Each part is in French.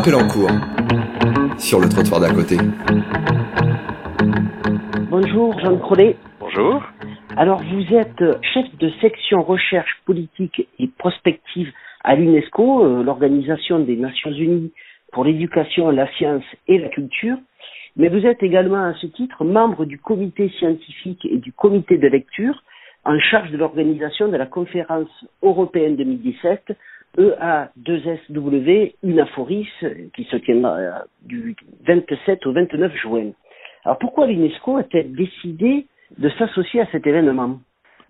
appel en cours sur le trottoir d'à côté. Bonjour Jean Crollet. Bonjour. Alors vous êtes chef de section recherche politique et prospective à l'UNESCO, euh, l'Organisation des Nations Unies pour l'éducation, la science et la culture. Mais vous êtes également à ce titre membre du comité scientifique et du comité de lecture en charge de l'organisation de la conférence européenne 2017 EA2SW Unaforis qui se tiendra euh, du 27 au 29 juin. Alors pourquoi l'UNESCO a-t-elle décidé de s'associer à cet événement?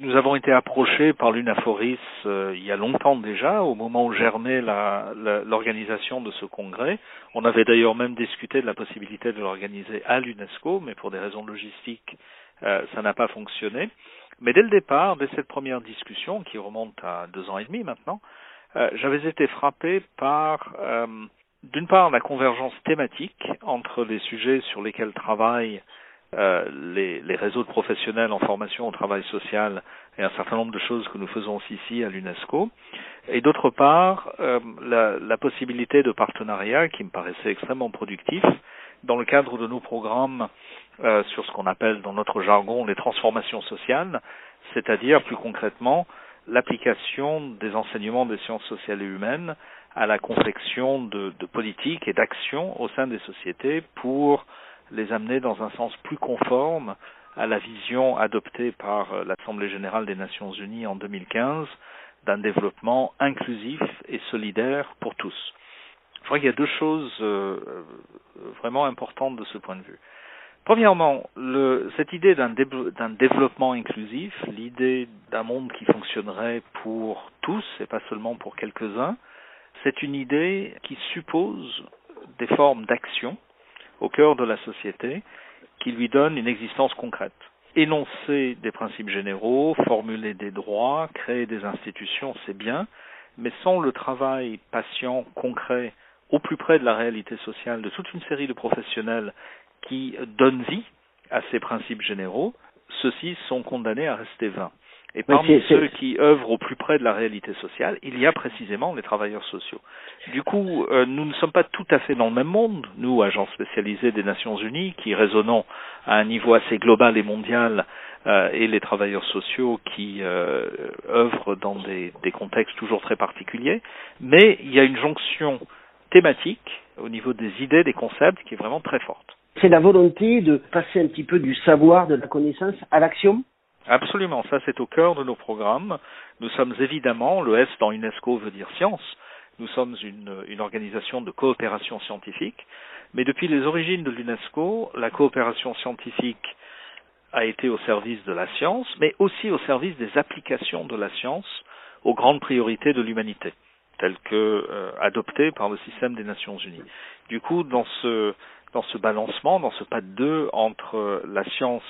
Nous avons été approchés par l'Unaforis euh, il y a longtemps déjà, au moment où germait l'organisation de ce congrès. On avait d'ailleurs même discuté de la possibilité de l'organiser à l'UNESCO, mais pour des raisons logistiques, euh, ça n'a pas fonctionné. Mais dès le départ, dès cette première discussion, qui remonte à deux ans et demi maintenant, euh, j'avais été frappé par, euh, d'une part, la convergence thématique entre les sujets sur lesquels travaillent euh, les, les, réseaux de professionnels en formation au travail social et un certain nombre de choses que nous faisons ici à l'UNESCO, et d'autre part, la, la, possibilité de partenariat qui me paraissait extrêmement productif dans le cadre de nos programmes sur ce qu'on appelle dans notre jargon les transformations sociales, c'est-à-dire plus concrètement l'application des enseignements des sciences sociales et humaines à la confection de, de politiques et d'actions au sein des sociétés pour les amener dans un sens plus conforme à la vision adoptée par euh, l'Assemblée générale des Nations unies en 2015 d'un développement inclusif et solidaire pour tous. Je crois qu'il y a deux choses euh, euh, vraiment importantes de ce point de vue. Premièrement, cette idée d'un développement inclusif, l'idée d'un monde qui fonctionnerait pour tous et pas seulement pour quelques-uns, c'est une idée qui suppose des formes d'action au cœur de la société qui lui donnent une existence concrète. Énoncer des principes généraux, formuler des droits, créer des institutions, c'est bien, mais sans le travail patient, concret, au plus près de la réalité sociale de toute une série de professionnels qui donnent vie à ces principes généraux, ceux-ci sont condamnés à rester vains. Et parmi ceux qui œuvrent au plus près de la réalité sociale, il y a précisément les travailleurs sociaux. Du coup, euh, nous ne sommes pas tout à fait dans le même monde, nous, agents spécialisés des Nations Unies, qui raisonnons à un niveau assez global et mondial, euh, et les travailleurs sociaux qui euh, œuvrent dans des, des contextes toujours très particuliers, mais il y a une jonction thématique au niveau des idées, des concepts, qui est vraiment très forte. C'est la volonté de passer un petit peu du savoir, de la connaissance à l'action Absolument, ça c'est au cœur de nos programmes. Nous sommes évidemment, le S dans UNESCO veut dire science, nous sommes une, une organisation de coopération scientifique, mais depuis les origines de l'UNESCO, la coopération scientifique a été au service de la science, mais aussi au service des applications de la science aux grandes priorités de l'humanité, telles que euh, par le système des Nations Unies. Du coup, dans ce dans ce balancement, dans ce pas de deux entre la science,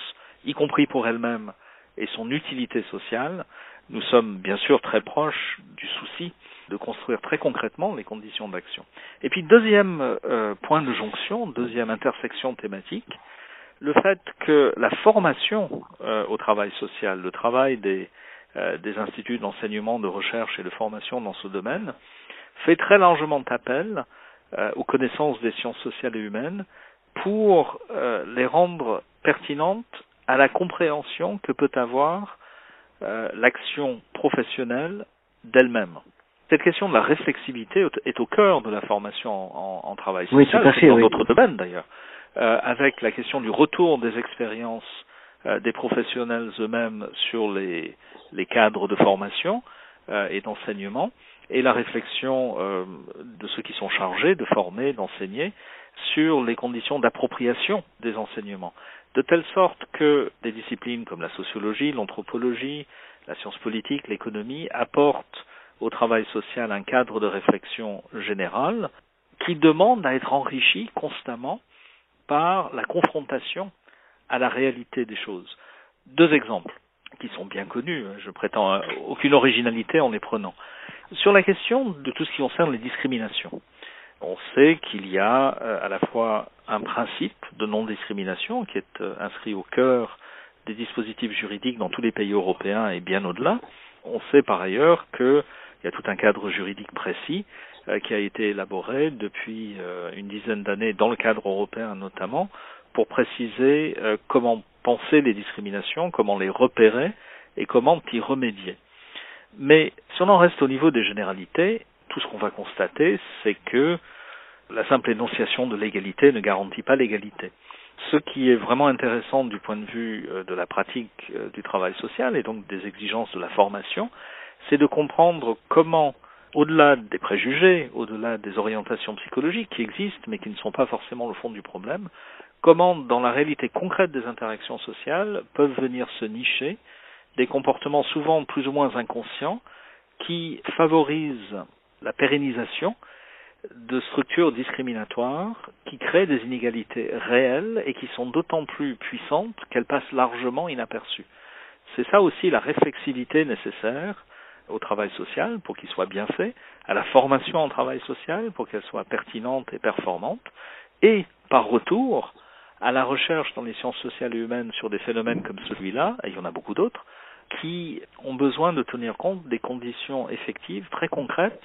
y compris pour elle-même, et son utilité sociale, nous sommes bien sûr très proches du souci de construire très concrètement les conditions d'action. Et puis deuxième euh, point de jonction, deuxième intersection thématique, le fait que la formation euh, au travail social, le travail des, euh, des instituts d'enseignement, de recherche et de formation dans ce domaine, fait très largement appel euh, aux connaissances des sciences sociales et humaines pour euh, les rendre pertinentes à la compréhension que peut avoir euh, l'action professionnelle d'elle-même. Cette question de la réflexibilité est au cœur de la formation en, en, travail social, oui, fait, dans oui. d'autres domaines d'ailleurs, euh, avec la question du retour des expériences euh, des professionnels eux-mêmes sur les, les, cadres de formation euh, et d'enseignement, et la réflexion euh, de ceux qui sont chargés de former, d'enseigner, sur les conditions d'appropriation des enseignements, de telle sorte que des disciplines comme la sociologie, l'anthropologie, la science politique, l'économie apportent au travail social un cadre de réflexion générale qui demande à être enrichi constamment par la confrontation à la réalité des choses. Deux exemples qui sont bien connus, je prétends aucune originalité en les prenant. Sur la question de tout ce qui concerne les discriminations, on sait qu'il y a euh, à la fois un principe de non-discrimination qui est euh, inscrit au cœur des dispositifs juridiques dans tous les pays européens et bien au-delà. On sait par ailleurs qu'il y a tout un cadre juridique précis qui a été élaboré depuis une dizaine d'années dans le cadre européen notamment pour préciser comment penser les discriminations, comment les repérer et comment y remédier. Mais si on en reste au niveau des généralités, tout ce qu'on va constater, c'est que la simple énonciation de l'égalité ne garantit pas l'égalité. Ce qui est vraiment intéressant du point de vue euh, de la pratique euh, du travail social et donc des exigences de la formation, c'est de comprendre comment, au-delà des préjugés, au-delà des orientations psychologiques qui existent mais qui ne sont pas forcément le fond du problème, comment dans la réalité concrète des interactions sociales peuvent venir se nicher des comportements souvent plus ou moins inconscients qui favorisent la pérennisation de structures discriminatoires qui créent des inégalités réelles et qui sont d'autant plus puissantes qu'elles passent largement inaperçues. C'est ça aussi la réflexivité nécessaire au travail social pour qu'il soit bien fait, à la formation en travail social pour qu'elle soit pertinente et performante, et par retour à la recherche dans les sciences sociales et humaines sur des phénomènes comme celui-là, et il y en a beaucoup d'autres, qui ont besoin de tenir compte des conditions effectives très concrètes,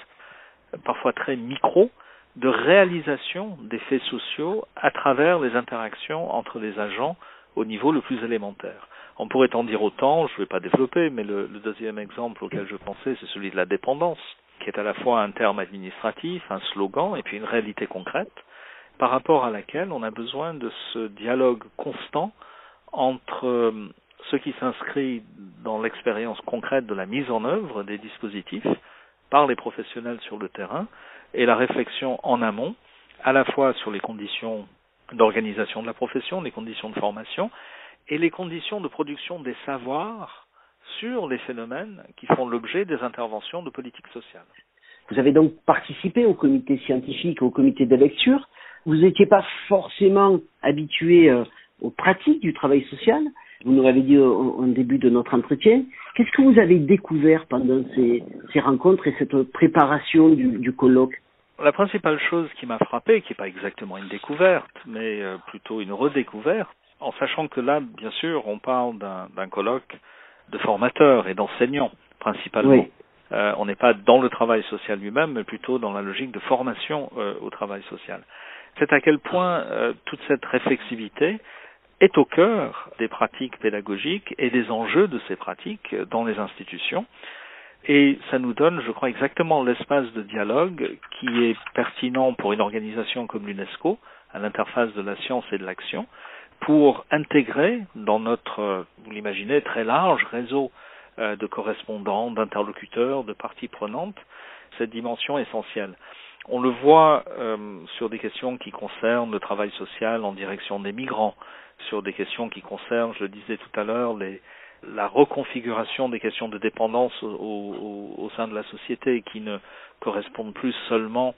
parfois très micro, de réalisation des faits sociaux à travers les interactions entre les agents au niveau le plus élémentaire. On pourrait en dire autant, je ne vais pas développer, mais le, le, deuxième exemple auquel je pensais, c'est celui de la dépendance, qui est à la fois un terme administratif, un slogan, et puis une réalité concrète, par rapport à laquelle on a besoin de ce dialogue constant entre ce qui s'inscrit dans l'expérience concrète de la mise en œuvre des dispositifs par les professionnels sur le terrain et la réflexion en amont, à la fois sur les conditions d'organisation de la profession, les conditions de formation et les conditions de production des savoirs sur les phénomènes qui font l'objet des interventions de politique sociale. Vous avez donc participé au comité scientifique, au comité de lecture. Vous n'étiez pas forcément habitué euh, aux pratiques du travail social. Vous nous l'avez dit au, début de notre entretien. Qu'est-ce que vous avez découvert pendant ces, rencontres et cette préparation du, colloque? La principale chose qui m'a frappé, qui n'est pas exactement une découverte, mais euh, plutôt une redécouverte, en sachant que là, bien sûr, on parle d'un colloque de formateurs et d'enseignants, principalement. Euh, on n'est pas dans le travail social lui-même, mais plutôt dans la logique de formation euh, au travail social. C'est à quel point toute cette réflexivité est au cœur des pratiques pédagogiques et des enjeux de ces pratiques dans les institutions. Et ça nous donne, je crois, exactement l'espace de dialogue qui est pertinent pour une organisation comme l'UNESCO, à l'interface de la science et de l'action, pour intégrer dans notre, vous l'imaginez, très large réseau euh, de correspondants, d'interlocuteurs, de parties prenantes, cette dimension essentielle. On le voit euh, sur des questions qui concernent le travail social en direction des migrants, sur des questions qui concernent, je le disais tout à l'heure, la reconfiguration des questions de dépendance au, sein de la société qui ne correspondent plus seulement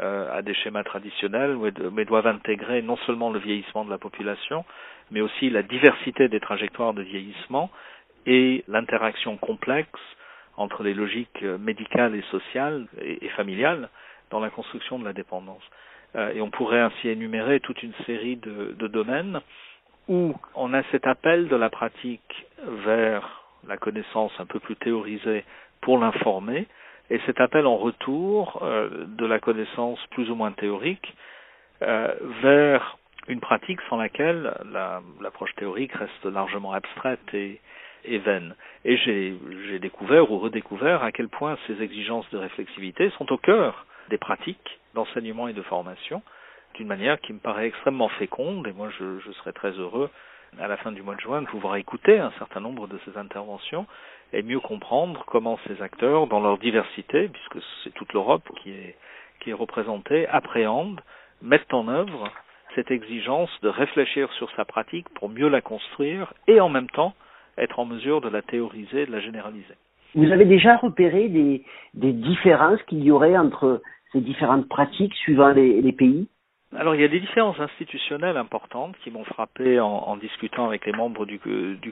euh, à des schémas traditionnels, mais doivent intégrer non seulement le vieillissement de la population, mais aussi la diversité des trajectoires de vieillissement et l'interaction complexe entre les logiques médicales et sociales et, familiales dans la construction de la dépendance. Euh, et on pourrait ainsi énumérer toute une série de, de domaines où on a cet appel de la pratique vers la connaissance un peu plus théorisée pour l'informer, et cet appel en retour euh, de la connaissance plus ou moins théorique euh, vers une pratique sans laquelle l'approche théorique reste largement abstraite et, et vaine. Et j'ai découvert ou redécouvert à quel point ces exigences de réflexivité sont au cœur des pratiques d'enseignement et de formation, d'une manière qui me paraît extrêmement féconde et moi je, je serais très heureux à la fin du mois de juin de pouvoir écouter un certain nombre de ces interventions et mieux comprendre comment ces acteurs, dans leur diversité, puisque c'est toute l'Europe qui est, qui est représentée, appréhendent, mettent en œuvre cette exigence de réfléchir sur sa pratique pour mieux la construire et en même temps être en mesure de la théoriser, de la généraliser. Vous avez déjà repéré des, des différences qu'il y aurait entre ces différentes pratiques suivant les, pays alors il y a des différences institutionnelles importantes qui m'ont frappé en, discutant avec les membres du,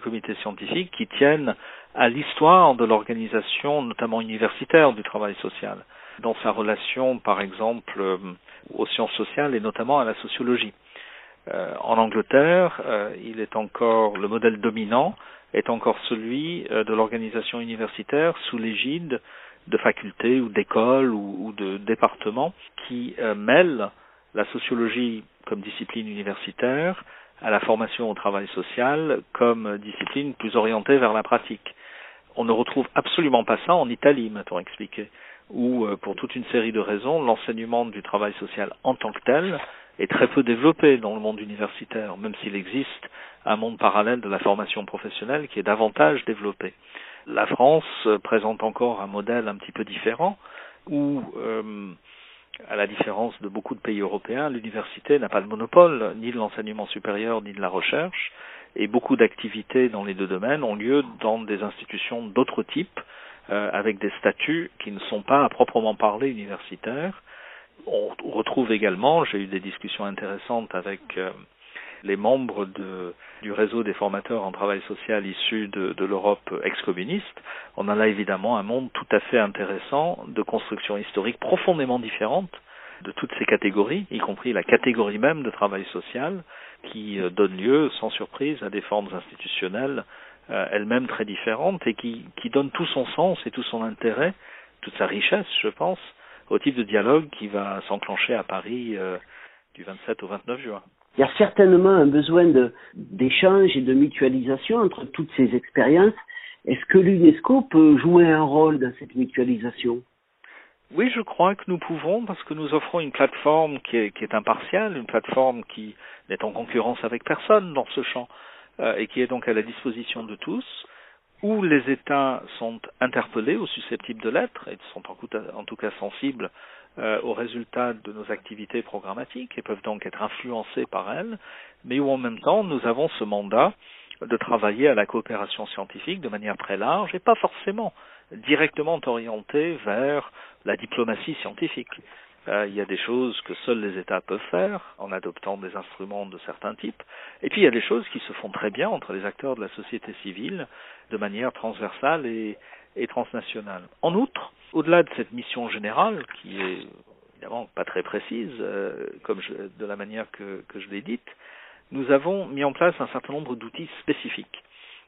comité scientifique qui tiennent à l'histoire de l'organisation, notamment universitaire, du travail social, dans sa relation par exemple euh, aux sciences sociales et notamment à la sociologie. Euh, en Angleterre, euh, il est encore le modèle dominant est encore celui de l'organisation universitaire sous l'égide de facultés ou d'écoles ou, de départements qui euh, mêlent la sociologie comme discipline universitaire à la formation au travail social comme discipline plus orientée vers la pratique. On ne retrouve absolument pas ça en Italie, m'a-t-on expliqué, où, euh, pour toute une série de raisons, l'enseignement du travail social en tant que tel est très peu développé dans le monde universitaire, même s'il existe un monde parallèle de la formation professionnelle qui est davantage développé. La France présente encore un modèle un petit peu différent, où euh, à la différence de beaucoup de pays européens, l'université n'a pas de monopole ni de l'enseignement supérieur ni de la recherche, et beaucoup d'activités dans les deux domaines ont lieu dans des institutions d'autres types, euh, avec des statuts qui ne sont pas à proprement parler universitaires. On retrouve également, j'ai eu des discussions intéressantes avec euh, les membres de, du réseau des formateurs en travail social issus de, de l'Europe ex-communiste, on a là évidemment un monde tout à fait intéressant de construction historique profondément différente de toutes ces catégories, y compris la catégorie même de travail social, qui euh, donne lieu, sans surprise, à des formes institutionnelles euh, elles-mêmes très différentes et qui, qui donne tout son sens et tout son intérêt, toute sa richesse, je pense, au type de dialogue qui va s'enclencher à Paris euh, du 27 au 29 juin. Il y a certainement un besoin d'échange et de mutualisation entre toutes ces expériences. Est-ce que l'UNESCO peut jouer un rôle dans cette mutualisation? Oui, je crois que nous pouvons parce que nous offrons une plateforme qui est, impartiale, une plateforme qui n'est en concurrence avec personne dans ce champ euh, et qui est donc à la disposition de tous, où les États sont interpellés ou susceptibles de l'être et sont en, tout cas sensibles euh, aux résultats de nos activités programmatiques et peuvent donc être influencés par elles, mais où en même temps nous avons ce mandat de travailler à la coopération scientifique de manière très large et pas forcément directement orienté vers la diplomatie scientifique. Euh, il y a des choses que seuls les États peuvent faire en adoptant des instruments de certains types, et puis il y a des choses qui se font très bien entre les acteurs de la société civile de manière transversale et, et transnationale. En outre, au-delà de cette mission générale, qui est évidemment pas très précise, euh, comme je, de la manière que, je l'ai dite, nous avons mis en place un certain nombre d'outils spécifiques.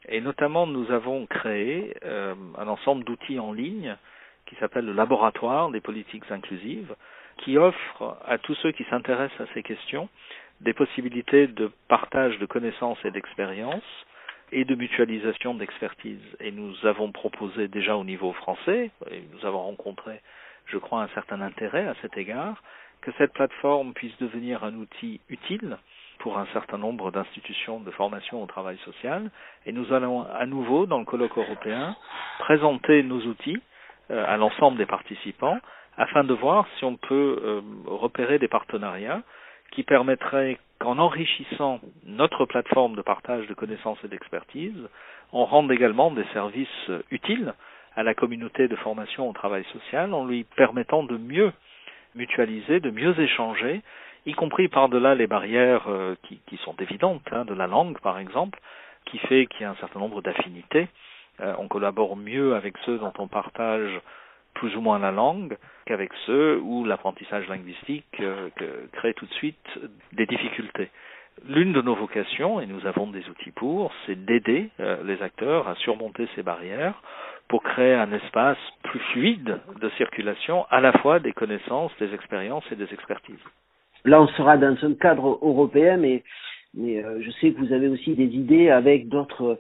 Et notamment, nous avons créé euh, un ensemble d'outils en ligne qui s'appelle le laboratoire des politiques inclusives, qui offre à tous ceux qui s'intéressent à ces questions des possibilités de partage de connaissances et d'expériences et de mutualisation d'expertise. Et nous avons proposé déjà au niveau français, et nous avons rencontré, je crois, un certain intérêt à cet égard, que cette plateforme puisse devenir un outil utile pour un certain nombre d'institutions de formation au travail social. Et nous allons à nouveau, dans le colloque européen, présenter nos outils euh, à l'ensemble des participants afin de voir si on peut euh, repérer des partenariats qui permettraient qu'en enrichissant notre plateforme de partage de connaissances et d'expertise, on rende également des services utiles à la communauté de formation au travail social en lui permettant de mieux mutualiser, de mieux échanger, y compris par-delà les barrières euh, qui, qui, sont évidentes, hein, de la langue par exemple, qui fait qu'il y a un certain nombre d'affinités. Euh, on collabore mieux avec ceux dont on partage plus ou moins la langue qu'avec ceux où l'apprentissage linguistique euh, crée tout de suite des difficultés. L'une de nos vocations, et nous avons des outils pour, c'est d'aider les acteurs à surmonter ces barrières pour créer un espace plus fluide de circulation à la fois des connaissances, des expériences et des expertises. Là, on sera dans un cadre européen, mais, euh, je sais que vous avez aussi des idées avec d'autres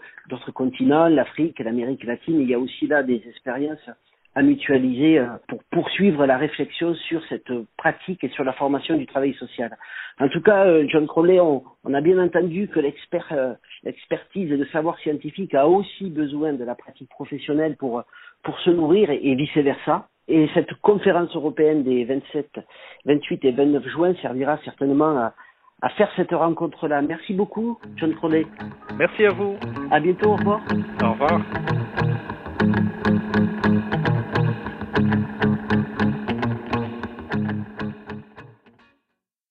continents, l'Afrique, l'Amérique latine. Il y a aussi là des expériences à mutualiser euh, pour poursuivre la réflexion sur cette pratique et sur la formation du travail social. En tout cas, euh, John Crowley, on, on, a bien entendu que l'expert, euh, l'expertise et le savoir scientifique a aussi besoin de la pratique professionnelle pour, pour se nourrir et, et vice-versa. Et cette conférence européenne des 27, 28 et 29 juin servira certainement à, à faire cette rencontre-là. Merci beaucoup, John Crowley. Merci à vous. À bientôt, au revoir. Au revoir.